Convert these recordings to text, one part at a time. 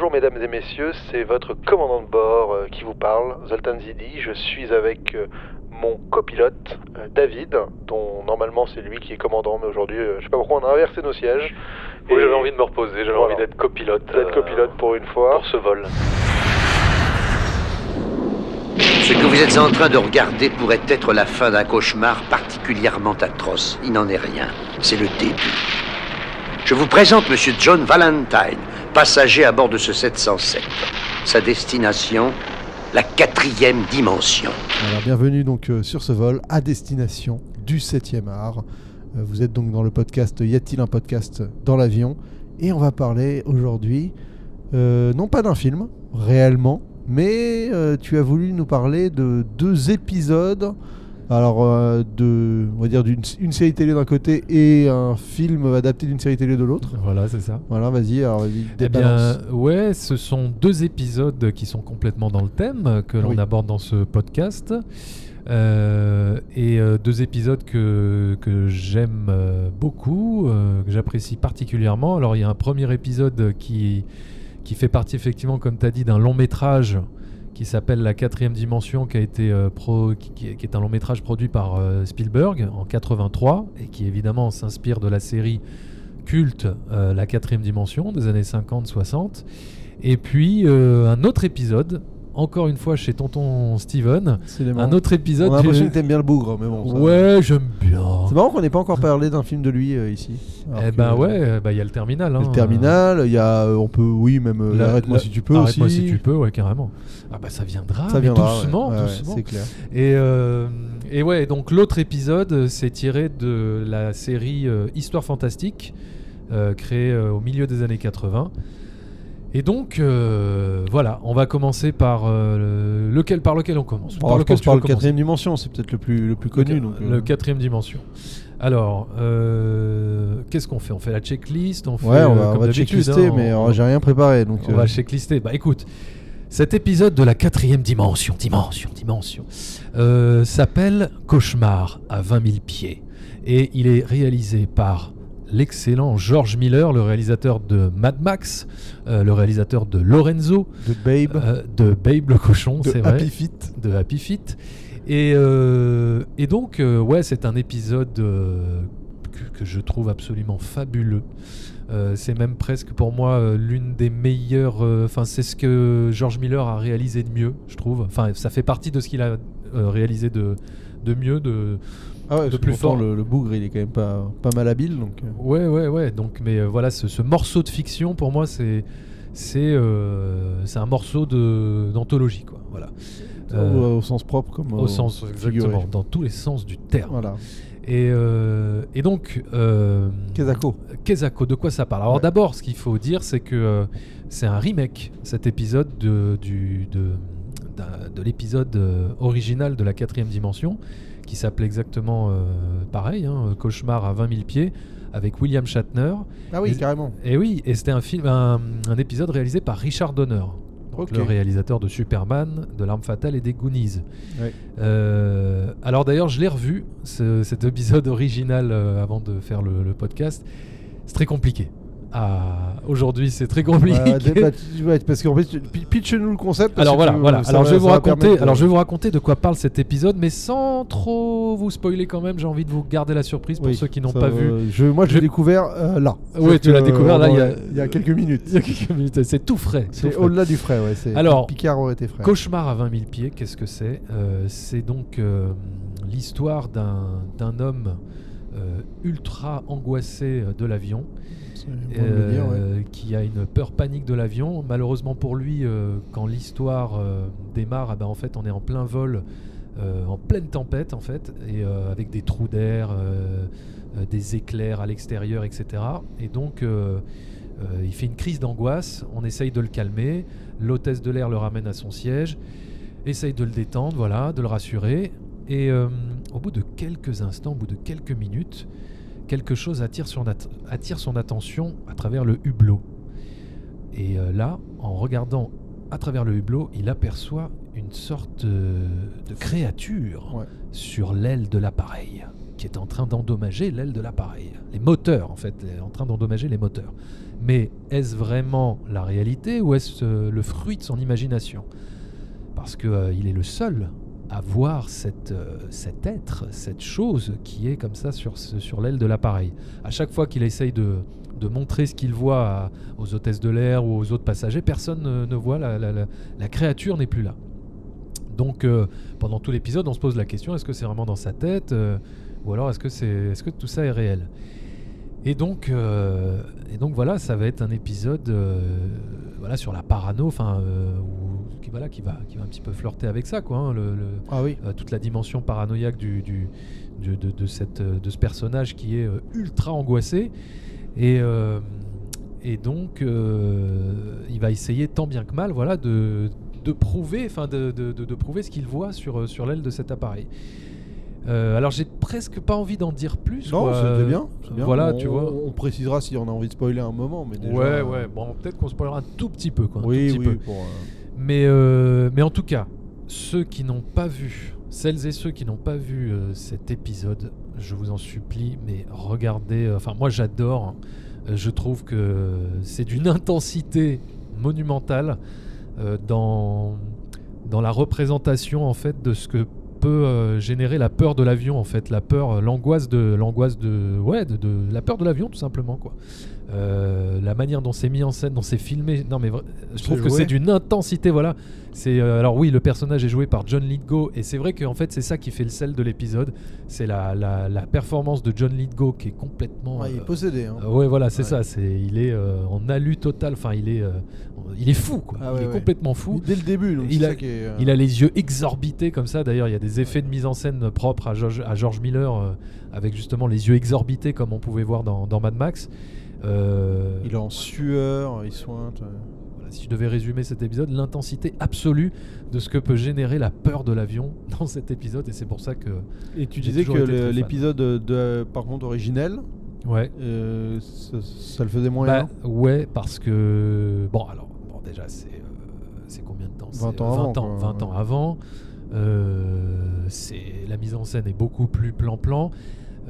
Bonjour mesdames et messieurs, c'est votre commandant de bord euh, qui vous parle, Zoltan Zidi. Je suis avec euh, mon copilote, euh, David, dont normalement c'est lui qui est commandant, mais aujourd'hui, je sais pas pourquoi on a inversé nos sièges. Oui, j'avais envie de me reposer, j'avais Voilà. envie d'être copilote. d'être copilote pour une fois. pour ce vol. Ce que vous êtes en train de regarder pourrait être la fin d'un cauchemar particulièrement atroce. Il n'en est rien. C'est le début. Je vous présente Monsieur John Valentine, passager à bord de ce 707. Sa destination, la quatrième dimension. Alors, bienvenue donc euh, sur ce vol à destination du 7e art. Euh, vous êtes donc dans le podcast Y a-t-il un podcast dans l'avion? Et on va parler aujourd'hui, euh, non pas d'un film, réellement, mais tu as voulu nous parler de deux épisodes. Alors, euh, de, on va dire d'une une série télé d'un côté et un film adapté d'une série télé de l'autre. Voilà, c'est ça. Voilà, vas-y, alors vas-y, Eh bien, ouais, ce sont deux épisodes qui sont complètement dans le thème que l'on Oui. aborde dans ce podcast. Euh, et euh, deux épisodes que, que j'aime euh, beaucoup, que j'apprécie particulièrement. Alors, il y a un premier épisode qui, qui fait partie, effectivement, comme tu as dit, d'un long métrage qui s'appelle La quatrième dimension, qui, a été, euh, pro, qui, qui est- un long métrage produit par euh, Spielberg en 83 et qui, évidemment, s'inspire de la série culte euh, La quatrième dimension des années 50-60. Et puis un autre épisode, encore une fois chez tonton Steven, un autre épisode. On a l'impression du- que t'aimes bien le bougre, mais bon. ça- Ouais, j'aime bien. C'est marrant qu'on n'ait pas encore parlé d'un film de lui ici. Eh ben ouais, euh, bah, il y a le terminal. A hein, le terminal, il y a, euh, on peut, oui, même euh, la- arrête-moi la- si tu peux Arrête-moi aussi. si tu peux, ouais, carrément. Ah bah ça viendra, Ça mais viendra, doucement, Ouais, doucement. c'est clair. Et, et ouais, donc l'autre épisode, c'est tiré de la série Histoire fantastique, créée au milieu des années 80. Et donc, euh, voilà, on va commencer par euh, le- lequel, par lequel on commence? Bon, Par je lequel pense tu par le quatrième dimension, c'est peut-être le plus, le plus connu. le, donc, le quatrième dimension. Alors, euh, qu'est-ce qu'on fait? On fait la checklist On fait, Ouais, on euh, va, on comme va d'habitude, checklister, hein, mais on- euh, j'ai rien préparé. Donc, on euh, va checklister. Bah écoute, cet épisode de la quatrième dimension, dimension, dimension, euh, s'appelle Cauchemar à 20 000 pieds. Et il est réalisé par l'excellent George Miller, le réalisateur de Mad Max, euh, le réalisateur de Lorenzo, de Babe, euh, de Babe le cochon, de c'est vrai Happy Feet. de Happy Feet. Et, euh, et donc, euh, ouais, c'est un épisode euh, que, que je trouve absolument fabuleux. C'est même presque pour moi l'une des meilleures. Enfin, c'est ce que George Miller a réalisé de mieux, je trouve. Enfin, ça fait partie de ce qu'il a réalisé de, de mieux. De... Ah ouais, de plus fort. Le, le bougre, il est quand même pas, pas mal habile. Donc, Ouais, ouais, ouais. Donc, mais voilà, ce, ce morceau de fiction, pour moi, c'est c'est euh, c'est un morceau d'anthologie, quoi. Voilà. Euh, au, au sens propre comme au sens figuré. exactement, dans tous les sens du terme. Voilà. Et, euh, et donc, euh, Kezako. Kezako, de quoi ça parle? Alors Ouais. d'abord, ce qu'il faut dire, c'est que euh, c'est un remake, cet épisode de, du, de, de l'épisode euh, original de la quatrième dimension, qui s'appelait exactement euh, pareil, hein, Cauchemar à 20 000 pieds, avec William Shatner. Ah oui, Et- carrément. Et oui, et c'était un film, un, un épisode réalisé par Richard Donner, le réalisateur de Superman, de L'Arme Fatale et des Goonies. Ouais. Euh, alors d'ailleurs, je l'ai revu, ce- cet épisode original euh, avant de faire le, le podcast. C'est très compliqué. Ah, aujourd'hui, c'est très compliqué. Bah, parce qu'en fait, pitch-nous le concept. parce alors que voilà, tu- voilà. Alors va- je vais vous raconter. de- Alors je vais vous raconter de quoi parle cet épisode, mais sans trop vous spoiler quand même. J'ai envie de vous garder la surprise pour Oui, ceux qui n'ont pas vu. Je, moi, je l'ai découvert euh, là. Ouais, tu l'as découvert là, il y a- il y a quelques minutes. Il y a quelques minutes, C'est tout frais. C'est au-delà du frais, ouais. Alors, Picard aurait été frais. Cauchemar à 20 000 pieds, qu'est-ce que c'est Euh, C'est donc euh, l'histoire d'un homme ultra angoissé de l'avion, Dire, ouais. euh, qui a une peur panique de l'avion. Malheureusement pour lui, euh, quand l'histoire euh, démarre, ah ben, en fait, on est en plein vol, en pleine tempête, en fait, et avec des trous d'air, des éclairs à l'extérieur, etc. Et donc, il fait une crise d'angoisse. On essaye de le calmer. L'hôtesse de l'air le ramène à son siège, essaye de le détendre, voilà, de le rassurer. Et euh, au bout de quelques instants, au bout de quelques minutes, quelque chose attire son, at- attire son attention à travers le hublot. Et euh, là, en regardant à travers le hublot, il aperçoit une sorte euh, de créature Ouais. sur l'aile de l'appareil. qui est en train d'endommager l'aile de l'appareil. Les moteurs, en fait, est en train d'endommager les moteurs. Mais est-ce vraiment la réalité ou est-ce euh, le fruit de son imagination? Parce qu'il il est le seul à voir euh, cet être, cette chose qui est comme ça sur, l'aile de l'appareil. À chaque fois qu'il essaye de, montrer ce qu'il voit aux hôtesses de l'air ou aux autres passagers, personne ne, voit, la, créature n'est plus là. Donc euh, pendant tout l'épisode, on se pose la question, est-ce que c'est vraiment dans sa tête euh, ou alors est-ce que, tout ça est réel? Et donc, voilà, ça va être un épisode sur la parano, enfin, où- qui, voilà, qui, va, qui va un petit peu flirter avec ça, quoi, hein, le- le, Ah oui. euh, toute la dimension paranoïaque du, du- du- de, de cette, euh, de ce personnage qui est euh, ultra angoissé. Et, et donc, il va essayer tant bien que mal voilà, de, de prouver, enfin, de, de- prouver ce qu'il voit sur, sur l'aile de cet appareil. Euh, alors j'ai presque pas envie d'en dire plus. Non, c'était bien. bien. Voilà, On- tu vois. On, précisera si on a envie de spoiler un moment, mais déjà. ouais, ouais. Bon, peut-être qu'on spoilera un tout petit peu, quoi. un Oui, tout petit oui. peu. Pour, euh, Mais, euh, mais en tout cas, ceux qui n'ont pas vu, celles et ceux qui n'ont pas vu euh, cet épisode, je vous en supplie, mais regardez. euh, Enfin, moi j'adore. hein. Je trouve que c'est d'une intensité monumentale dans, dans la représentation en fait de ce que peut générer la peur de l'avion en fait la peur l'angoisse de l'angoisse de ouais de, de- la peur de l'avion tout simplement quoi Euh, la manière dont c'est mis en scène dont c'est filmé non mais je trouve que c'est d'une intensité voilà c'est euh, alors oui le personnage est joué par John Lithgow et c'est vrai qu'en fait c'est ça qui fait le sel de l'épisode c'est la, la, la performance de John Lithgow qui est complètement ouais, il est euh, possédé. hein. euh, ouais, voilà, c'est Ouais. ça. C'est, il est euh, en alu total. Enfin, il est, euh, il est fou, quoi. Ah il est ouais. complètement fou. Dès le début, donc Il a- ça qui est. euh, Il a les yeux exorbités comme ça. D'ailleurs, il y a des effets de mise en scène propres à George, à George Miller, euh, avec justement les yeux exorbités comme on pouvait voir dans, dans Mad Max. Euh, Il est en sueur, il sointe. euh. voilà, si je devais résumer cet épisode, l'intensité absolue de ce que peut générer la peur de l'avion dans cet épisode, et c'est pour ça que, Et tu disais que l'épisode de, par contre originel, ouais, euh, ça, ça le faisait moins Bah, bien. ouais, parce que. Bon, alors, bon, déjà, c'est euh, c'est combien de temps? 20 C'est, ans euh, 20 avant, ans, quoi, 20 ans avant. Euh, c'est la mise en scène est beaucoup plus plan-plan.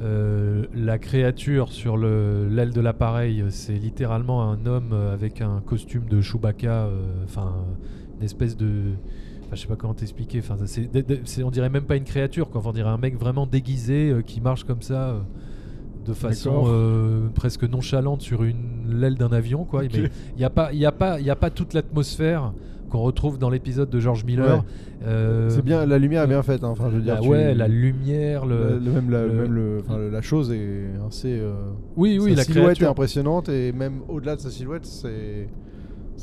Euh, la créature sur le- l'aile de l'appareil, c'est littéralement un homme avec un costume de Chewbacca, euh, enfin une espèce de, je sais pas comment t'expliquer. On dirait même pas une créature, quoi. On dirait un mec vraiment déguisé euh, qui marche comme ça. De façon euh, presque nonchalante sur une l'aile d'un avion quoi mais il n'y a pas il y a pas il y a pas toute l'atmosphère qu'on retrouve dans l'épisode de George Miller Ouais. Euh, C'est bien, la lumière est bien faite. hein. Enfin, je veux dire, la- tu- ouais la lumière le, même, la, le- même le- la chose est assez. euh, oui oui sa la silhouette est impressionnante et même au-delà de sa silhouette, c'est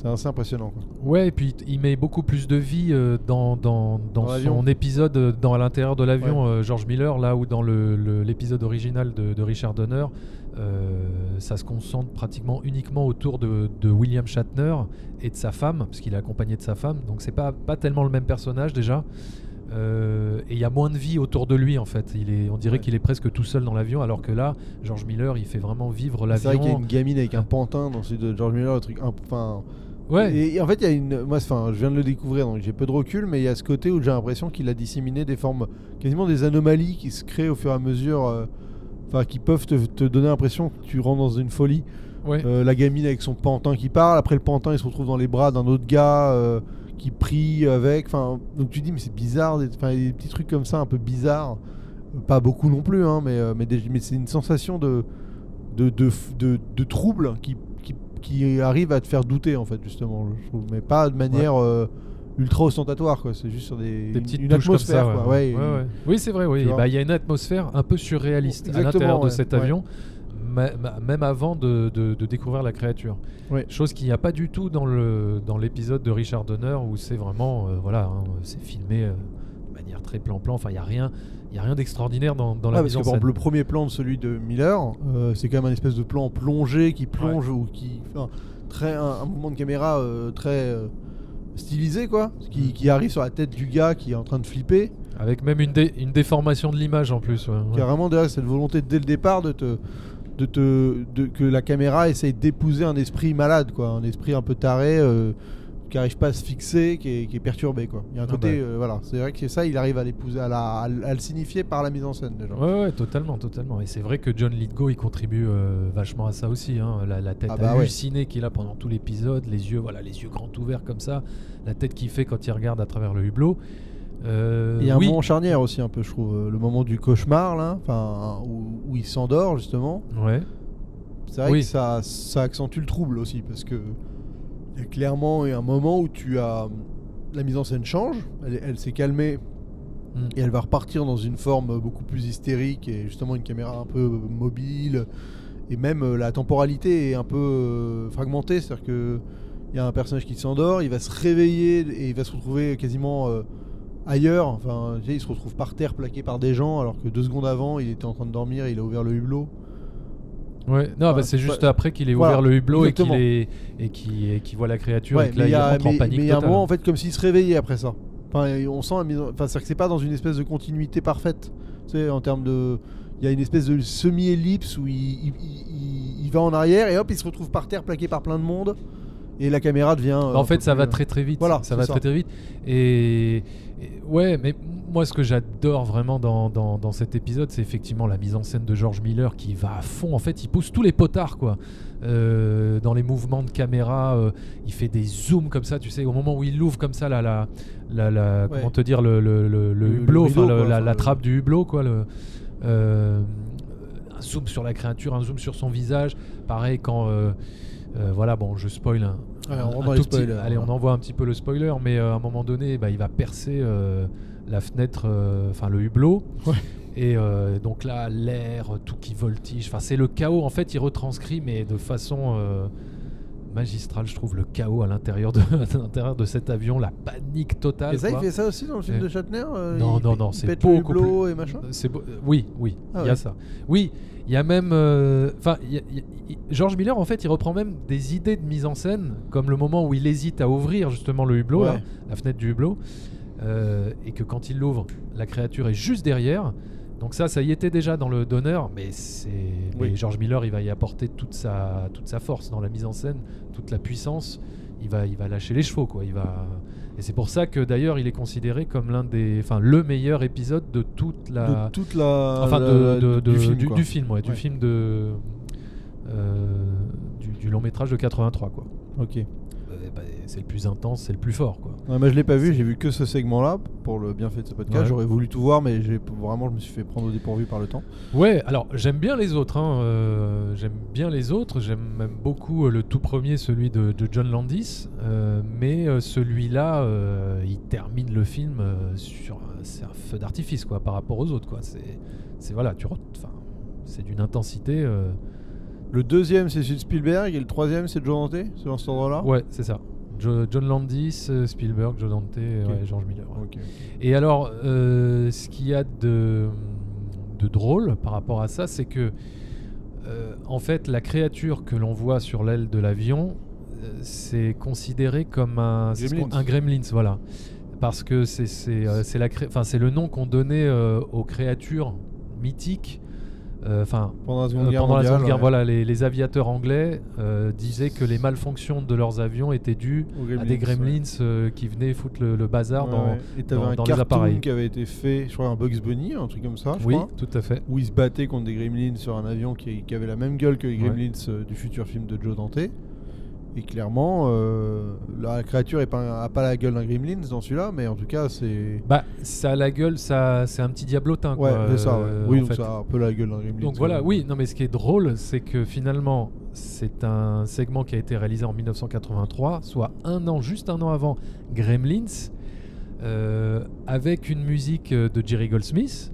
c'est assez impressionnant. Quoi. Ouais, et puis il met beaucoup plus de vie euh, dans, dans, dans Dans l'avion. son épisode euh, dans à l'intérieur de l'avion, euh, George Miller, là où dans le- le- l'épisode original de, de Richard Donner, ça se concentre pratiquement uniquement autour de, de William Shatner et de sa femme, parce qu'il est accompagné de sa femme, donc c'est pas, pas tellement le même personnage déjà. Euh, et il y a moins de vie autour de lui en fait. Il est, on dirait Ouais. qu'il est presque tout seul dans l'avion, alors que là, George Miller, il fait vraiment vivre C'est vrai qu'il y a l'avion. une gamine avec un pantin dans celui de George Miller, le truc. un- Enfin. Ouais. Et, et en fait, il y a une. Moi, enfin, je viens de le découvrir, donc j'ai peu de recul, mais il y a ce côté où j'ai l'impression qu'il a disséminé des formes, quasiment des anomalies qui se créent au fur et à mesure, euh, enfin, qui peuvent te, te donner l'impression que tu rentres dans une folie. ouais. Euh, la gamine avec son pantin qui parle, après le pantin, il se retrouve dans les bras d'un autre gars euh, qui prie avec. Enfin, donc tu dis, mais c'est bizarre, des, enfin, des petits trucs comme ça, un peu bizarres. Pas beaucoup non plus, hein, mais, mais c'est une sensation de, de, de, de, de trouble qui, qui, arrive à te faire douter, en fait, justement, je trouve. Mais pas de manière euh, ultra ostentatoire, quoi. C'est juste sur des, petites une comme ça, quoi. ouais. Ouais. Oui, c'est vrai, oui. Bah, Il y a une atmosphère un peu surréaliste à Exactement, l'intérieur de cet avion, même avant de, de- de découvrir la créature. Chose qu'il n'y a pas du tout dans le dans l'épisode de Richard Donner où c'est vraiment, euh, voilà, hein, c'est filmé euh, de manière très plan-plan. Enfin, il n'y a rien, il y a rien d'extraordinaire dans, dans la Ouais, mise parce que en par scène. exemple, le premier plan de celui de Miller, euh, c'est quand même un espèce de plan plongé qui plonge ou qui. enfin, très, un, un mouvement de caméra euh, très euh, stylisé, quoi. Qui, Mm. qui arrive sur la tête du gars qui est en train de flipper. Avec même une, dé- une déformation de l'image en plus. ouais, vraiment derrière cette volonté dès le départ de te. De te de, que la caméra essaye d'épouser un esprit malade, quoi. Un esprit un peu taré. Qui arrive pas à se fixer, qui est, qui est perturbé quoi. Il y a un Ah côté, bah. euh, voilà, c'est vrai que ça, il arrive à l'épouser, à, la- à, le- signifier par la mise en scène déjà. Ouais, ouais, totalement, totalement. Et c'est vrai que John Lithgow, il contribue euh, vachement à ça aussi. hein. La, la tête Ah bah ouais. hallucinée qu'il a pendant tout l'épisode, les yeux, voilà, les yeux grands ouverts comme ça, la tête qu'il fait quand il regarde à travers le hublot. Euh, Il y a un oui, moment charnière aussi un peu, je trouve, le moment du cauchemar là, enfin où, où il s'endort justement. ouais. C'est vrai Oui. que ça, ça accentue le trouble aussi parce que il y a clairement un moment où tu as la mise en scène change, elle, elle s'est calmée Mm. et elle va repartir dans une forme beaucoup plus hystérique et justement une caméra un peu mobile et même euh, la temporalité est un peu euh, fragmentée, c'est-à-dire que il y a un personnage qui s'endort, il va se réveiller et il va se retrouver quasiment euh, ailleurs. Enfin, tu sais, il se retrouve par terre plaqué par des gens alors que deux secondes avant il était en train de dormir, il a ouvert le hublot. Ouais, non, bah, c'est juste ouais. après qu'il ait Voilà, ouvert le hublot et qu'il exactement. est- et qu'il et qu'il voit la créature Ouais, et que là il y a, rentre en panique mais il y a un moment en fait comme s'il se réveillait après ça. Enfin, on sent enfin c'est que c'est pas dans une espèce de continuité parfaite. Tu sais en termes de il y a une espèce de semi-ellipse où il, il- il- il va en arrière et hop il se retrouve par terre plaqué par plein de monde et la caméra devient euh, Bah, en un fait, ça va euh, très très vite. Voilà, ça va ça. très très vite. Et, et- ouais, mais moi, ce que j'adore vraiment dans, dans, dans cet épisode, c'est effectivement la mise en scène de George Miller qui va à fond. En fait, il pousse tous les potards, quoi. Euh, dans les mouvements de caméra, euh, il fait des zooms comme ça, tu sais, au moment où il l'ouvre comme ça, la, la, la, la- Ouais. comment te dire, le, le, le- le Le- le hublot, quoi, la, trappe du hublot, quoi. Le, euh, un zoom sur la créature, un zoom sur son visage. Pareil quand. euh, voilà, bon, je spoil un, Ouais, on un- un tout petit- allez, voilà. on envoie un petit peu le spoiler, mais euh, à un moment donné, bah, il va percer euh, la fenêtre, euh, enfin le hublot. Ouais. Et euh, donc là, l'air, tout qui voltige. Enfin, c'est le chaos. En fait, il retranscrit, mais de façon euh, magistrale, je trouve, le chaos à l'intérieur de, de cet avion, la panique totale. Et ça il fait ça aussi dans le film Et- de Shatner euh, Non, il- non, non, c'est beaucoup plus- et machin? Beau- oui, oui, Ah il y a ouais. ça. Oui, il y a même. Enfin, George Miller, en fait, il reprend même des idées de mise en scène, comme le moment où il hésite à ouvrir justement le hublot, là, la fenêtre du hublot, euh, et que quand il l'ouvre, la créature est juste derrière. Donc ça, ça y était déjà dans le donneur, mais c'est Oui. George Miller, il va y apporter toute sa toute sa force dans la mise en scène, toute la puissance. Il va il va lâcher les chevaux, quoi. Il va et c'est pour ça que d'ailleurs, il est considéré comme l'un des, enfin, le meilleur épisode de toute la, De toute la enfin la- de, de- du film du, film, ouais, du Ouais. film de euh, du, du long métrage de 83 quoi. OK. C'est le plus intense, c'est le plus fort quoi. Ouais, moi je l'ai pas vu, j'ai vu que ce segment-là pour le bienfait de ce podcast. Ouais. J'aurais voulu tout voir, mais vraiment je me suis fait prendre au dépourvu par le temps. Ouais, alors j'aime bien les autres, hein, euh, j'aime bien les autres, j'aime même beaucoup euh, le tout premier, celui de, de John Landis, euh, mais celui-là, il termine le film sur, un- c'est un feu d'artifice quoi, par rapport aux autres quoi. C'est, voilà, tu, c'est d'une intensité. Le deuxième c'est celui de Spielberg et le troisième c'est de Joe Dante, c'est dans cet ordre-là? Ouais, c'est ça. Jo- John Landis, euh, Spielberg, Joe Dante, et Ok. ouais, George Miller. ouais. Et alors, euh, ce qu'il y a de, de drôle par rapport à ça, c'est que, euh, en fait, la créature que l'on voit sur l'aile de l'avion, euh, c'est considéré comme un Gremlins. un gremlins, voilà. Parce que c'est euh, la cré- enfin, c'est le nom qu'on donnait euh, aux créatures mythiques. Euh, Enfin, Pendant la euh, Seconde Guerre pendant la mondiale, Seconde Guerre, ouais. voilà, les, les aviateurs anglais euh, disaient que les malfonctions de leurs avions étaient dues à des gremlins qui venaient foutre le, le bazar Ouais, dans. Et dans- un dans les appareils. qui avait été fait, je crois un Bugs Bunny, un truc comme ça, je oui, crois, tout à fait. où il se battait contre des gremlins sur un avion qui, qui avait la même gueule que les gremlins du futur film de Joe Dante. Et clairement, euh, la créature n'a pas, la gueule d'un gremlins dans celui-là, mais en tout cas, c'est. Bah, ça a la gueule, ça, c'est un petit diablotin. Ouais, c'est ça, ouais. euh, Oui, donc fait. ça a un peu la gueule d'un gremlins. Donc voilà, oui, non mais ce qui est drôle, c'est que finalement, c'est un segment qui a été réalisé en 1983, soit un an, juste un an avant Gremlins, euh, avec une musique de Jerry Goldsmith.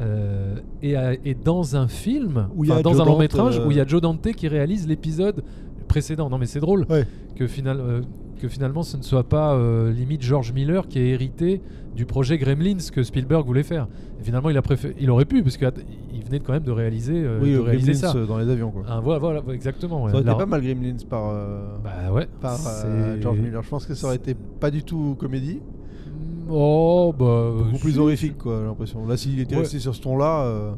euh, et, dans un film, Où y a dans Joe un long Dante, métrage, euh, où il y a Joe Dante qui réalise l'épisode précédent. Non mais c'est drôle Ouais. que, final- euh, que finalement ce ne soit pas euh, limite George Miller qui ait hérité du projet Gremlins que Spielberg voulait faire. Et finalement il, a préféré, il aurait pu, parce qu'il venait quand même de réaliser, euh, Oui, de le réaliser gremlins ça. euh, dans les avions, quoi. Ah, voilà, voilà, exactement. ouais. Ça aurait La- été pas mal Gremlins par, Bah ouais. par c'est- George Miller. Je pense que ça aurait été pas du tout comédie, Oh, bah. beaucoup plus horrifique, quoi, j'ai l'impression. Là, s'il était resté sur ce ton-là.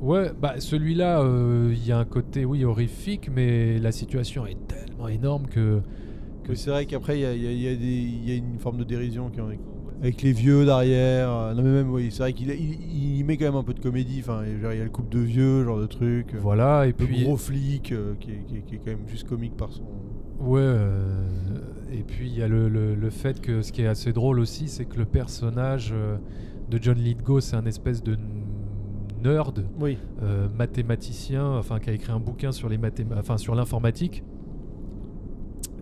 Ouais, bah celui-là, euh, il y a un côté, oui, horrifique, mais la situation est tellement énorme que, que Oui, c'est vrai qu'après, il y a, il y a- il y a des- il y a une forme de dérision qui en est- avec les vieux derrière. euh, Non, mais même, oui, c'est vrai qu'il il, il met quand même un peu de comédie. Enfin, il y a le couple de vieux, genre de truc. euh, voilà. Et Le puis gros flic euh, qui, est, qui est- qui est quand même juste comique par son. Ouais, euh, et puis il y a le, le- le fait que ce qui est assez drôle aussi, c'est que le personnage de John Lithgow, c'est un espèce de nerd, Oui. euh, mathématicien, enfin qui a écrit un bouquin sur les mathém- enfin sur l'informatique.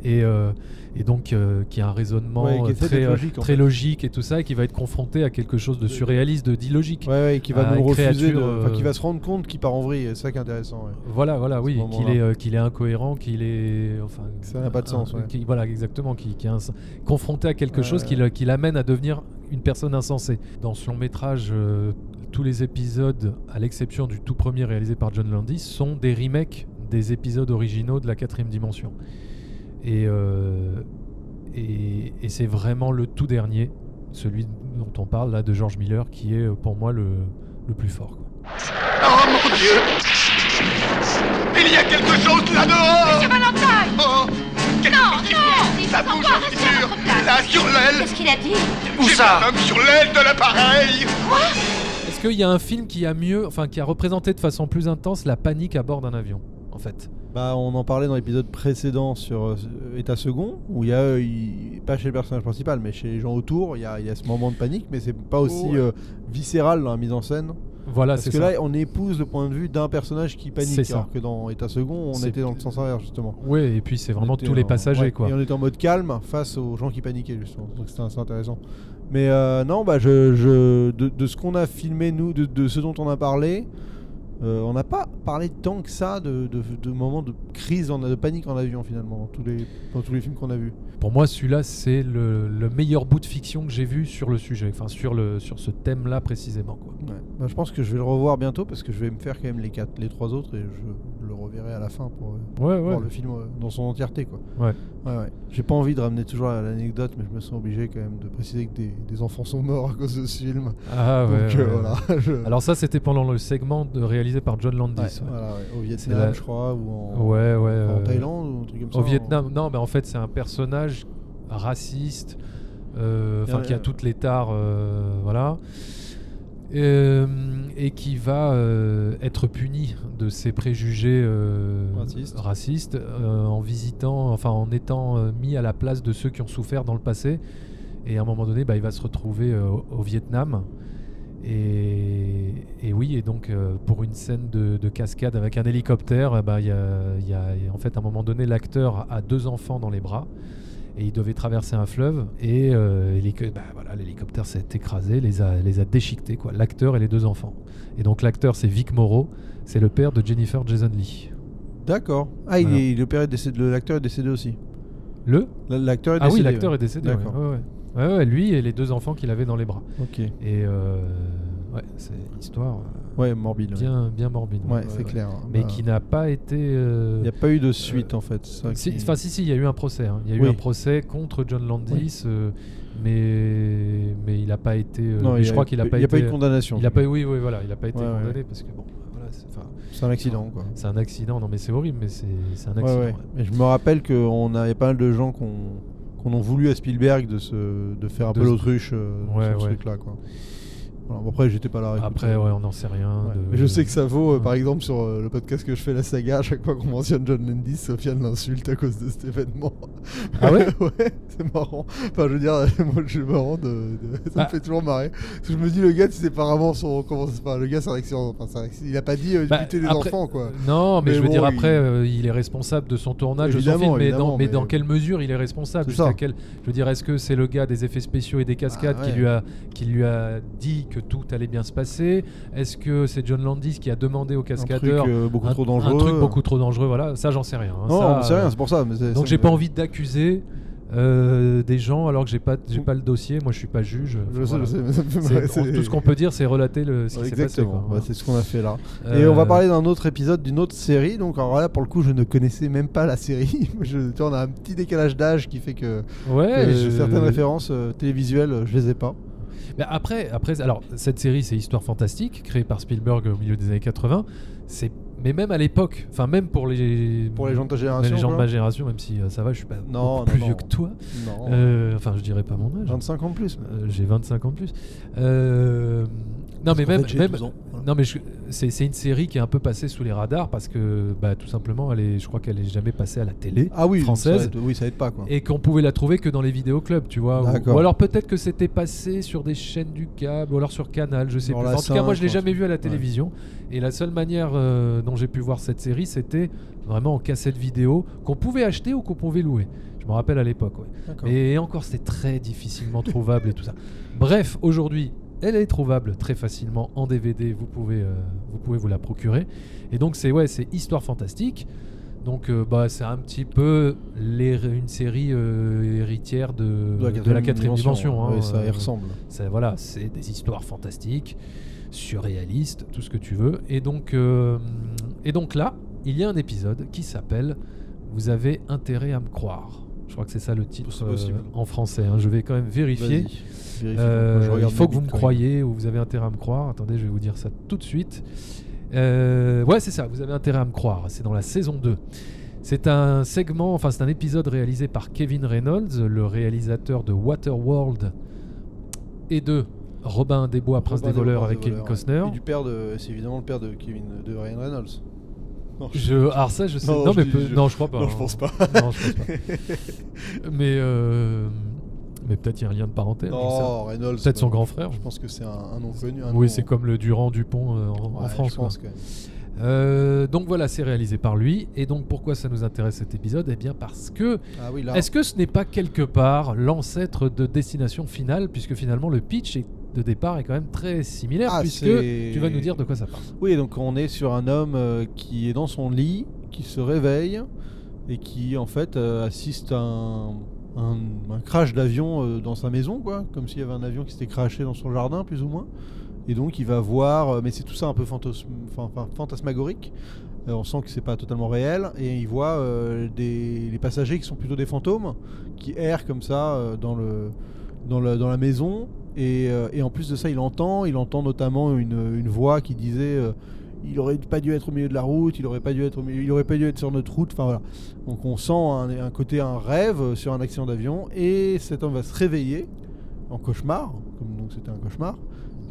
Et, euh, et donc euh, qui a un raisonnement Ouais, très, logique, très et tout ça, et qui va être confronté à quelque chose de surréaliste, de d'illogique. Ouais, ouais, qui va nous refuser. de- Enfin, qui va se rendre compte qu'il part en vrille. C'est ça qui est intéressant. Voilà, voilà, oui, qu'il est, qu'il est incohérent, qu'il est, enfin, Ça n'a pas de sens, qui- voilà, exactement, qui, qui est confronté à quelque chose qui qui l'amène à devenir une personne insensée. Dans ce long métrage, euh, tous les épisodes, à l'exception du tout premier réalisé par John Landis, sont des remakes des épisodes originaux de la quatrième dimension. Et, euh, et, et c'est vraiment le tout dernier, celui dont on parle là de George Miller, qui est euh, pour moi le, le plus fort. quoi. Oh mon Dieu! Il y a quelque chose là-dehors Monsieur Valentine! Oh Non, qui non! Ça bouge. Là, sur l'aile. Qu'est-ce qu'il a dit? Où J'ai ça? un homme sur l'aile de l'appareil. Est-ce qu'il y a un film qui a mieux, enfin qui a représenté de façon plus intense la panique à bord d'un avion, en fait Bah, on en parlait dans l'épisode précédent sur euh, État second, où il y a, euh, il- pas chez le personnage principal, mais chez les gens autour, il y a, il y a ce moment de panique, mais c'est pas aussi Ouais. euh, viscéral dans la mise en scène. Voilà, Parce que ça. là, on épouse le point de vue d'un personnage qui panique, ça. alors que dans État second, on était dans le sens inverse, justement. Oui, et puis c'est vraiment tous les passagers, ouais, quoi. Et on était en mode calme face aux gens qui paniquaient, justement. Donc c'était assez intéressant. Mais euh, non, bah, je, je- de, de ce qu'on a filmé, nous, de, de ce dont on a parlé, euh, on n'a pas parlé tant que ça de, de, de moments de crise, en, de panique en avion, finalement, dans tous les, dans tous les films qu'on a vus. Pour moi, celui-là, c'est le, le meilleur bout de fiction que j'ai vu sur le sujet, enfin sur, le, sur ce thème-là précisément. Quoi. Ouais. Bah, je pense que je vais le revoir bientôt parce que je vais me faire quand même les, quatre, les trois autres et je le reverrai à la fin pour euh, ouais. voir le film euh, dans son entièreté. Quoi. Ouais. Ouais, ouais. J'ai pas envie de ramener toujours à l'anecdote, mais je me sens obligé quand même de préciser que des, des enfants sont morts à cause de ce film. Ah ouais. Euh, ouais. voilà. je- Alors ça, c'était pendant le segment de- réalisé par John Landis. Voilà. Au Vietnam, la- je crois, ou en, Ouais, ouais, en Thaïlande, ou un truc comme ça. Au en- Vietnam, non, mais en fait, c'est un personnage raciste, enfin qui a toutes les tares, euh, voilà, Euh, et qui va euh, être puni de ses préjugés euh, Racistes. racistes, en visitant, enfin en étant mis à la place de ceux qui ont souffert dans le passé. Et à un moment donné, bah, il va se retrouver au- Vietnam. Et, et oui, et donc pour une scène de, de cascade avec un hélicoptère, il y a, il y a- en fait à un moment donné l'acteur a deux enfants dans les bras et il devait traverser un fleuve et euh, bah, voilà, l'hélicoptère s'est écrasé, les a, les a déchiquetés, quoi, l'acteur et les deux enfants. Et donc l'acteur c'est Vic Morrow, c'est le père de Jennifer Jason Lee. D'accord. Ah, il est, le père est décédé, l'acteur est décédé aussi. Le? L'acteur est Ah décédé. oui, l'acteur ouais. est décédé. D'accord. ouais, ouais. Ouais, ouais, lui et les deux enfants qu'il avait dans les bras. Ok. Et euh, ouais, c'est une histoire euh, Ouais, morbide. ouais. bien, bien morbide. Ouais, c'est clair. Mais Bah, qui n'a pas été. euh, Il n'y a pas eu de suite en fait. Si, qui- Enfin, si, si, il y a eu un procès. hein. Il y a eu un procès contre John Landis, euh, mais, mais il n'a pas été. euh, Non, je a- crois qu'il n'a pas il y a été. pas eu de condamnation. Il a pas, eu- oui, oui, voilà, il n'a pas été condamné parce que bon, voilà, c'est, un accident quoi. c'est un accident. Non, mais c'est horrible, mais c'est, un accident. ouais. je me rappelle qu'on avait pas mal de gens qu'on qu'on ont voulu à Spielberg de, se, de faire un De peu l'autruche euh, Ouais, sur ce truc-là. Quoi. Voilà, bon, après, j'étais pas là. Après, ouais, on n'en sait rien. Ouais. de- Mais je sais que ça vaut, euh, par exemple, sur euh, le podcast que je fais, la saga, à chaque fois qu'on mentionne John Landis, Sofiane l'insulte à cause de cet événement. Ah ouais Ouais, c'est marrant. Enfin, je veux dire, moi, je suis marrant de. de- Ça Ah. me fait toujours marrer. Parce que je me dis, le gars, vraiment son. Comment ça se passe Le gars, c'est un accident. Enfin, c'est un. Il a pas dit euh, Bah, buter après- enfants, quoi. Non, mais, Mais je veux bon, dire, après, euh, il... est responsable de son tournage, de son film, mais, dans, mais mais- dans quelle mesure il est responsable? C'est ça. quel... Je veux dire, est-ce que c'est le gars des effets spéciaux et des cascades Ah, ouais. qui, lui a, qui lui a dit que tout allait bien se passer Est-ce que c'est John Landis qui a demandé aux Un truc cascadeurs euh, beaucoup un, trop dangereux. un truc beaucoup trop dangereux Voilà, ça, j'en sais rien. hein. Non, c'est rien, c'est pour ça. mais Donc, j'ai pas envie d'accuser euh, des gens alors que j'ai pas, j'ai pas le dossier. Moi, je suis pas juge. Je sais, Voilà. je sais, mais ça me fait C'est- marrer, on- c'est- tout ce qu'on peut dire, c'est relater le, ce qui. Exactement. Bah, c'est ce qu'on a fait là. Et Euh, on va parler d'un autre épisode d'une autre série. Donc alors là, pour le coup, je ne connaissais même pas la série. Je, tu vois, on a un petit décalage d'âge qui fait que, Ouais, que certaines références télévisuelles, je les ai pas. Mais après, après, alors cette série, c'est Histoire fantastique, créée par Spielberg au milieu des années 80. C'est Mais même à l'époque, enfin même pour les Pour les gens de ta génération. les gens de quoi. ma génération, même si euh, ça va, je suis pas Non, plus non, vieux que toi. Euh, enfin, je dirais pas mon âge. 25 ans de plus. Euh, j'ai 25 ans de plus. Non, mais même, fait, j'ai même 12 ans. Voilà. non, mais je- c'est c'est une série qui est un peu passée sous les radars parce que, bah, tout simplement, elle est, je crois qu'elle est jamais passée à la télé Ah oui, française. Ça aide, oui, ça aide pas quoi. et qu'on pouvait la trouver que dans les vidéoclubs, tu vois. Ou, alors peut-être que c'était passé sur des chaînes du câble, ou alors sur Canal, je sais plus. En tout cas, moi, je l'ai 5, jamais vu à la télévision. Et la seule manière euh, dont j'ai pu voir cette série, c'était vraiment en cassette vidéo qu'on pouvait acheter ou qu'on pouvait louer. Je me rappelle à l'époque, ouais. Et encore, c'était très difficilement trouvable et tout ça. Bref, aujourd'hui, elle est trouvable très facilement en DVD. Vous pouvez, euh, vous pouvez vous la procurer. Et donc, c'est ouais, c'est histoire fantastique. Donc, euh, bah, c'est un petit peu une série euh, héritière de, de la quatrième dimension. hein. Ouais, ça y ressemble. voilà, c'est des histoires fantastiques, surréalistes, tout ce que tu veux. Et donc, et donc là, il y a un épisode qui s'appelle Vous avez intérêt à me croire. Je crois que c'est ça le titre possible. euh, en français. hein. Je vais quand même vérifier. Vérifie. Euh, Moi, il faut que vous me croyez ou vous avez intérêt à me croire. Attendez, je vais vous dire ça tout de suite. Euh, ouais, c'est ça, vous avez intérêt à me croire. C'est dans la saison 2. C'est un segment, enfin c'est un épisode réalisé par Kevin Reynolds, le réalisateur de Waterworld et de Robin des Bois, Prince Robin des voleurs avec des Kevin Costner. Et du père de. C'est évidemment le père de Kevin. de Ryan Reynolds. Non, Je, alors ça, je sais. Non, Non, je mais dis- peu- je- non, je crois pas. Non, je hein. pense pas. Non, je pense pas. mais euh, mais peut-être il y a un lien de parenté. Non, Reynolds. Peut-être son euh, grand frère. Je pense que c'est un, un nom connu. un Oui, c'est comme le Durand Dupont euh, en, France. Je quoi. Euh, donc voilà, c'est réalisé par lui. Et donc pourquoi ça nous intéresse cet épisode? Eh bien parce que Ah oui, là. est-ce que ce n'est pas quelque part l'ancêtre de Destination Finale, puisque finalement le pitch est- de départ est quand même très similaire, Ah, puisque tu vas nous dire de quoi ça parle. Oui, donc on est sur un homme euh, qui est dans son lit, qui se réveille et qui en fait euh, assiste à un, un- un crash d'avion euh, dans sa maison, quoi, comme s'il y avait un avion qui s'était crashé dans son jardin, plus ou moins. Et donc il va voir, mais c'est tout ça un peu enfin, fantasmagorique. Euh, on sent que c'est pas totalement réel et il voit euh, des les passagers qui sont plutôt des fantômes qui errent comme ça euh, dans le dans, le- dans la maison et, euh, et en plus de ça il entend il entend notamment une, une voix qui disait euh, il aurait pas dû être au milieu de la route il aurait pas dû être au milieu- il aurait pas dû être sur notre route enfin voilà donc on sent un, un côté un rêve sur un accident d'avion et cet homme va se réveiller en cauchemar comme donc c'était un cauchemar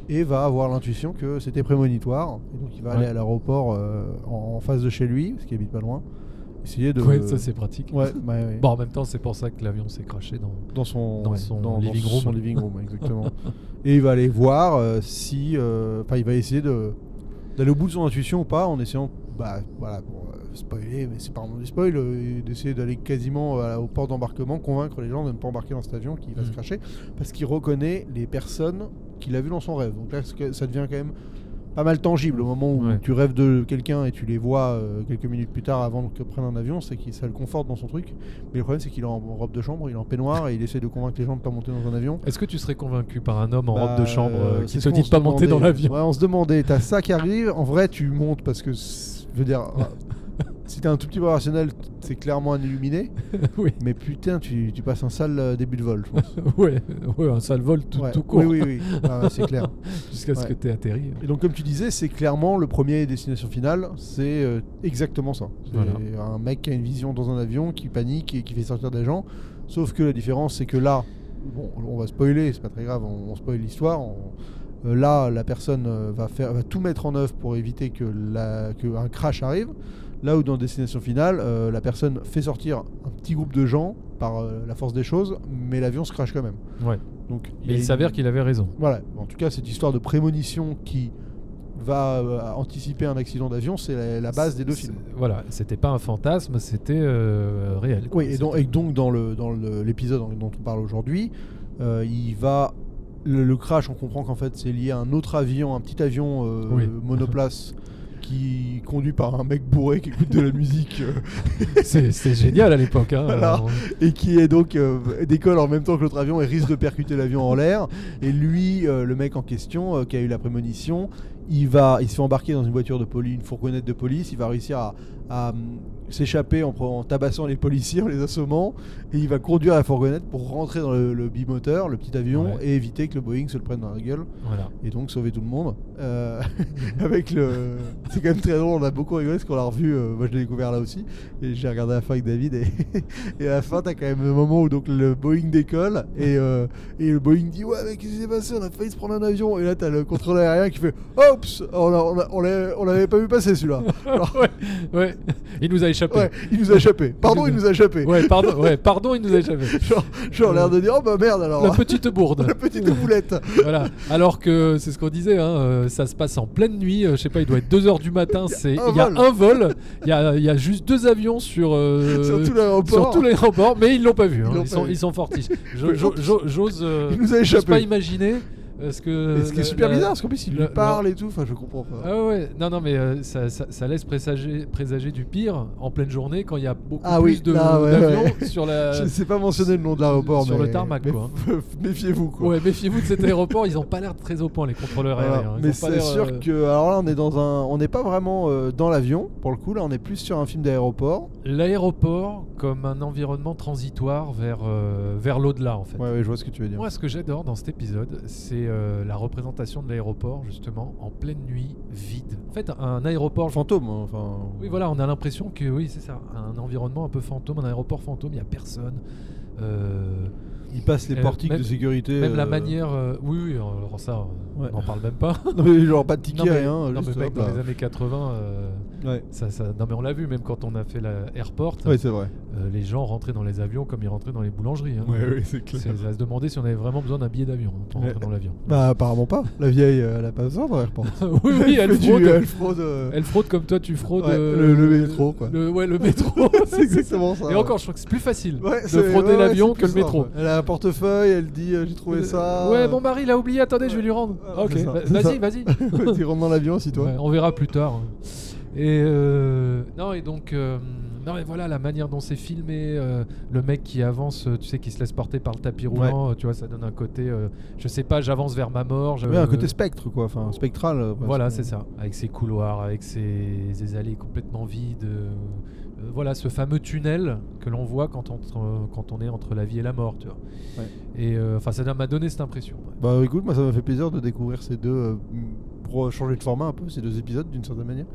et va avoir l'intuition que c'était prémonitoire et donc il va Ouais. aller à l'aéroport euh, en, en face de chez lui parce qu'il habite pas loin essayer de Ouais, ça c'est pratique. ouais, ouais, ouais. Bon, en même temps, c'est pour ça que l'avion s'est craché dans. dans son, Dans son dans- living son room. living room, exactement. et il va aller voir euh, si, euh, enfin, il va essayer d'aller au bout de son intuition ou pas, en essayant, bah, voilà, pour euh, spoiler, mais c'est pas vraiment du spoil, euh, d'essayer d'aller quasiment euh, au port d'embarquement, convaincre les gens de ne pas embarquer dans cet avion qui va se Mhm. cracher, parce qu'il reconnaît les personnes qu'il a vues dans son rêve. Donc là, ça devient quand même pas mal tangible au moment où Ouais. tu rêves de quelqu'un et tu les vois euh, quelques minutes plus tard avant que prenne un avion, c'est que ça le conforte dans son truc. Mais le problème c'est qu'il est en robe de chambre, il est en peignoir et il essaie de convaincre les gens de pas monter dans un avion. Est-ce que tu serais convaincu par un homme en Bah, robe de chambre euh, qui te ce qu'on dit de se pas monter dans l'avion Ouais, on se demandait, t'as ça qui arrive, en vrai tu montes parce que, je veux dire, si t'es un tout petit peu rationnel, c'est clairement un illuminé, Oui. mais putain, tu, tu passes un sale euh, début de vol, je pense. ouais, ouais, un sale vol tout, Ouais. tout court. Oui, oui, oui, ouais, c'est clair. Jusqu'à ce Ouais. que tu aies atterri. Et donc, comme tu disais, c'est clairement le premier destination finale, c'est euh, exactement ça. C'est Voilà. un mec qui a une vision dans un avion, qui panique et qui fait sortir des gens. Sauf que la différence, c'est que là, bon, on va spoiler, c'est pas très grave, on, on spoil l'histoire. on- euh, là, la personne euh, va, faire, va tout mettre en œuvre pour éviter que, la, que un crash arrive. Là où dans Destination Finale, euh, la personne fait sortir un petit groupe de gens par euh, la force des choses, mais l'avion se crache quand même. Ouais. Donc, Mais il une- s'avère qu'il avait raison. voilà, en tout cas, cette histoire de prémonition qui va euh, anticiper un accident d'avion, c'est la, la base des deux films. Voilà, c'était pas un fantasme, c'était euh, réel. quoi. Oui, et donc, et donc dans le dans le- l'épisode dont- on parle aujourd'hui, euh, il va le, le crash, on comprend qu'en fait c'est lié à un autre avion, un petit avion Oui. monoplace qui conduit par un mec bourré qui écoute de la musique euh, C'est génial à l'époque. Hein, Voilà. Et qui est donc euh, décolle en même temps que l'autre avion et risque de percuter l'avion en l'air. Et lui, euh, le mec en question, euh, qui a eu la prémonition, il va, il se fait embarquer dans une voiture de police, une fourgonnette de police. Il va réussir à, à, s'échapper en, en tabassant les policiers, en les assommant, et il va conduire la fourgonnette pour rentrer dans le, le bimoteur, le petit avion, Ouais. et éviter que le Boeing se le prenne dans la gueule, Voilà. et donc sauver tout le monde. Euh, avec le, c'est quand même très drôle. On a beaucoup rigolé parce qu'on l'a revu. euh, moi, je l'ai découvert là aussi, et j'ai regardé la fin avec David, et, et à la fin, t'as quand même le moment où donc le Boeing décolle, et, euh, et le Boeing dit ouais, mais qu'est-ce qui s'est passé On a failli se prendre un avion, et là, t'as le contrôleur aérien qui fait oups, on a- on a- on l'a- on l'avait pas vu passer celui-là. Alors, ouais, ouais. Il nous a échappé. Ouais, il nous a échappé. Pardon, il nous a échappé. Ouais, pardon, ouais, pardon, il nous a échappé. Genre, genre l'air de dire oh bah merde alors. La petite bourde. La petite boulette. voilà. Alors que c'est ce qu'on disait, hein, euh, ça se passe en pleine nuit. euh, je sais pas, il doit être 2h du matin. Un il y a vol. un vol. Il y a, y a juste deux avions sur euh, Sur tout l'aéroport. sur tous les aéroports, mais ils l'ont pas vu. hein. Ils l'ont Ils, pas sont, vu. ils sont fortiches. Jo- jo- jo- J'ose euh, Il nous a j'ose échappé. pas imaginer euh, ce que. Et ce qui est la- super la- bizarre, parce qu'en plus il lui le- parle et tout. Enfin, je comprends pas. Ah ouais, non, non, mais euh, ça, ça- ça laisse présager, présager du pire en pleine journée quand il y a beaucoup Ah plus oui, de- là, ouais, d'avions ouais. sur la. Je ne sais pas mentionner le nom de l'aéroport, sur mais le tarmac, mais quoi. Méfiez-vous quoi. Ouais, méfiez-vous de cet aéroport, ils ont pas l'air très au point, les contrôleurs Voilà. aériens. Mais c'est sûr euh, que alors là on est dans un, on n'est pas vraiment euh, dans l'avion pour le coup. Là on est plus sur un film d'aéroport. L'aéroport comme un environnement transitoire vers, vers l'au-delà, en fait. Ouais, ouais, je vois ce que tu veux dire. Moi, ce que j'adore dans cet épisode, c'est euh, la représentation de l'aéroport, justement, en pleine nuit, vide. En fait, un aéroport. Fantôme, hein, enfin. Oui, voilà, on a l'impression que, oui, c'est ça, un environnement un peu fantôme, un aéroport fantôme, il n'y a personne. Euh, Il passe les Euh, portiques même- de sécurité. même la manière. oui, oui, alors ça, on n'en parle même pas. Non mais genre pas de ticket rien. non, juste, mais mec, dans les années 80, euh, Ouais. ça, ça- non, mais on l'a vu, même quand on a fait la Airport, Ouais, c'est vrai. euh, les gens rentraient dans les avions comme ils rentraient dans les boulangeries. hein. Ouais, ouais, c'est clair. À se demander si on avait vraiment besoin d'un billet d'avion hein, pour rentrer dans l'avion. Bah apparemment pas. La vieille, euh, elle a pas besoin dans l'aéroport. oui, oui, elle fait du- fraude. elle fraude. euh, Elle fraude comme toi, tu fraudes. Le- le métro, quoi. Le, ouais, le métro. c'est exactement ça. Et encore, je crois que c'est plus facile de frauder l'avion que le métro. simple. Elle a un portefeuille, elle dit j'ai trouvé ça. Ouais, mon mari l'a oublié, attendez, je vais lui rendre. Ouais, ok, ça, vas-y, ça. vas-y. tu rentres dans l'avion si toi. On verra plus tard. Et euh, non, et donc, euh, non, mais voilà la manière dont c'est filmé, euh, le mec qui avance, tu sais, qui se laisse porter par le tapis roulant, tu vois, ça donne un côté, je sais pas, j'avance vers ma mort. je- Ouais, un côté spectre quoi, enfin spectral. Voilà, c'est ça, avec ses couloirs, avec ses, ses allées complètement vides. voilà, ce fameux tunnel que l'on voit quand on, quand on est entre la vie et la mort, tu vois. Ouais. Et enfin, ça m'a donné cette impression. Bah écoute, moi ça m'a fait plaisir de découvrir ces deux pour changer de format un peu ces deux épisodes d'une certaine manière.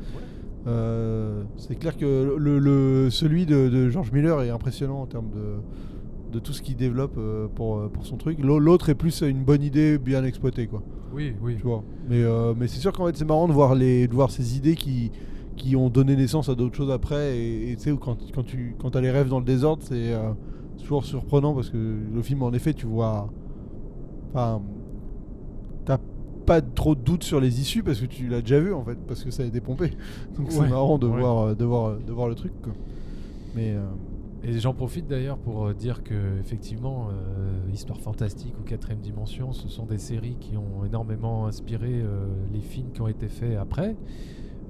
Euh, c'est clair que le, le- celui de, de George Miller est impressionnant en termes de, de tout ce qu'il développe euh, pour, euh, pour son truc. L'au- L'autre est plus une bonne idée bien exploitée quoi. Oui, oui. Tu vois. Mais, euh, mais c'est sûr qu'en fait c'est marrant de voir, les, de voir ces idées qui, qui ont donné naissance à d'autres choses après. Et tu sais, quand, quand tu quand as les rêves dans le désordre, c'est euh, toujours surprenant parce que le film, en effet, tu vois. Enfin. Pas trop de doute sur les issues parce que tu l'as déjà vu en fait, parce que ça a été pompé. Donc c'est marrant de, ouais. voir, euh, de, voir, de voir le truc. Quoi. Mais. euh, Et j'en profite d'ailleurs pour euh, dire que effectivement, euh, Histoire fantastique ou Quatrième dimension, ce sont des séries qui ont énormément inspiré euh, les films qui ont été faits après.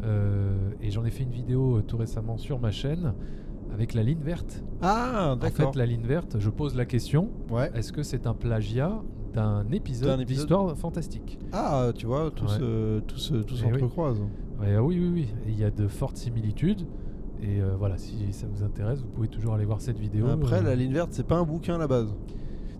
Euh, et j'en ai fait une vidéo tout récemment sur ma chaîne avec la ligne verte. Ah, En d'accord. fait, la ligne verte, je pose la question Ouais. est-ce que c'est un plagiat d'un épisode épisode d'Histoire fantastique Ah, tu vois, tout Eh oui. s'entrecroise. Ouais, ah oui, oui, oui. Il y a de fortes similitudes. Et euh, voilà, si ça vous intéresse, vous pouvez toujours aller voir cette vidéo. Après, Euh, la ligne verte, c'est pas un bouquin à la base.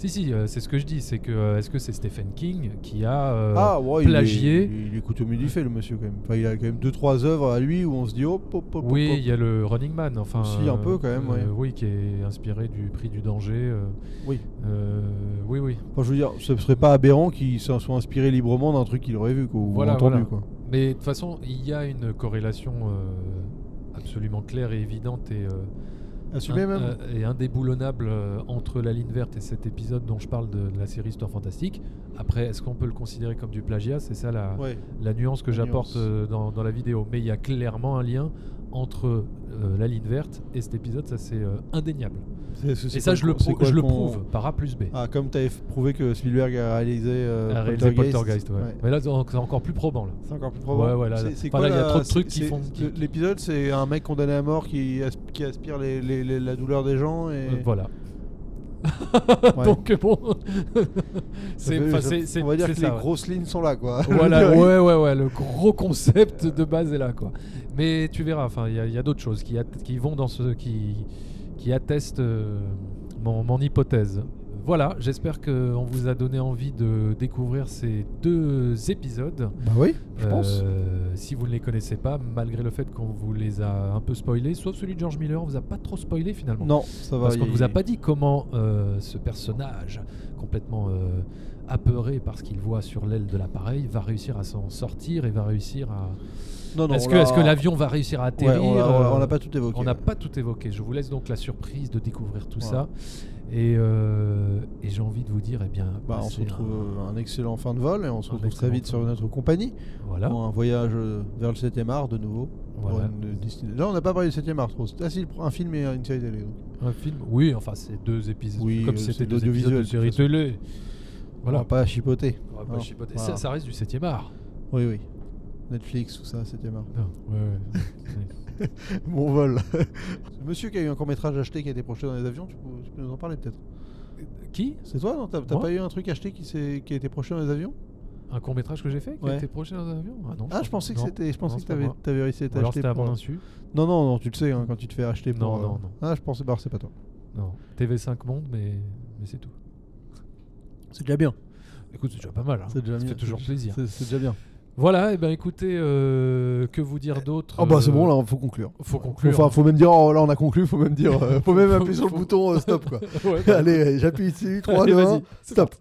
Si, si, euh, c'est ce que je dis. C'est que euh, est-ce que c'est Stephen King qui a euh, ah, ouais, plagié Il est, il est coutumier du fait, le monsieur, quand même. Enfin, il a quand même deux, trois œuvres à lui où on se dit hop, hop, hop. Oui, il y a le Running Man. Enfin, Si, un peu, quand même, ouais. Oui, qui est inspiré du prix du danger. Oui. oui, oui. Enfin, je veux dire, ce serait pas aberrant qu'il s'en soit inspiré librement d'un truc qu'il aurait vu, quoi, ou Voilà, entendu, voilà. quoi. Mais de toute façon, il y a une corrélation absolument claire et évidente et, Assumé même euh, et indéboulonnable euh, entre la ligne verte et cet épisode dont je parle de, de la série Histoire Fantastique. Après, est-ce qu'on peut le considérer comme du plagiat? C'est ça la, Ouais. la nuance que j'apporte euh, dans, dans la vidéo. Mais il y a clairement un lien entre euh, la ligne verte et cet épisode, ça c'est euh, indéniable. C'est- c'est- c'est Et ça, je le, prou- quoi je le prouve par A plus B. Ah, comme tu avais prouvé que Spielberg a réalisé, euh, à réaliser Poltergeist. Poltergeist, ouais. Ouais. Mais là, c'est en- c'est encore plus probant. Là. C'est encore plus probable. Ouais, ouais, là, C'est- quoi là, il y a trop de trucs qui font- qui- L'épisode, c'est un mec condamné à mort qui, as- qui aspire les- les- les- la douleur des gens et. Euh, voilà. Ouais. Donc bon, c'est, fait- enfin, ça- c'est- c'est- on va dire c'est que ça, les ouais. grosses lignes sont là, quoi. Voilà, ouais, ouais, ouais, le gros concept de base est là, quoi. Mais tu verras, enfin, il y a, il y a d'autres choses qui, vont dans ce, qui, qui attestent euh, mon, mon hypothèse. Voilà, j'espère qu'on vous a donné envie de découvrir ces deux épisodes. Bah oui, je pense. Euh, si vous ne les connaissez pas, malgré le fait qu'on vous les a un peu spoilés, sauf celui de George Miller, on vous a pas trop spoilé finalement. Non, ça va. Parce qu'on ne vous a pas dit comment euh, ce personnage, complètement euh, apeuré par ce qu'il voit sur l'aile de l'appareil, va réussir à s'en sortir et va réussir à. Non, non, Est-ce que, l'a- est-ce que l'avion va réussir à atterrir on n'a pas tout évoqué. on n'a ouais. pas tout évoqué. Je vous laisse donc la surprise de découvrir tout ça. Et, euh, et j'ai envie de vous dire, eh bien, Bah, on se retrouve un- euh, un excellent fin de vol et on se retrouve très vite sur notre compagnie Voilà. pour un voyage euh, vers le 7ème art de nouveau. Voilà. une. Là, on n'a pas parlé du 7ème art trop. Ah, si, un film et une série télé. donc. Un film Oui, enfin, c'est deux épisodes. Oui, comme c'était de deux épisodes de série télé. On Voilà. va pas chipoter. On va pas chipoter. voilà. Ça, ça reste du 7ème art. Oui, oui. Netflix, tout ça, 7ème art. Non, ouais, ouais. Mon vol. Ce monsieur qui a eu un court-métrage acheté qui a été projeté dans les avions, tu peux, tu peux nous en parler peut-être Qui? C'est toi, non? T'as t'as Moi? pas eu un truc acheté qui, s'est- qui a été projeté dans les avions? Un court métrage que j'ai fait qui Ouais. a été projeté dans un avion Ah non. Ah, je pensais que non. c'était. Je pensais Non, que c'est pas t'avais moi. réussi à Ou alors t'acheter. c'était à pour- mon insu. Non, non, non, tu le sais, hein, quand tu te fais acheter pour. Non, euh, non, non. Ah, je pensais. Bah, c'est pas toi. Non. TV5 Monde, mais, mais c'est tout. C'est déjà bien. Écoute, c'est déjà pas mal. hein. C'est déjà Ça bien. fait toujours plaisir. C'est c'est déjà bien. Voilà, et ben écoutez, euh, que vous dire d'autre Ah, bah, c'est euh, bon, là, faut conclure. Faut conclure. enfin, faut même dire, oh, là, on a conclu, faut même dire. euh, faut même appuyer sur le bouton euh, stop, quoi. Ouais, bah, Allez, j'appuie ici, 3, allez, 2, 1. vas-y, c'est stop.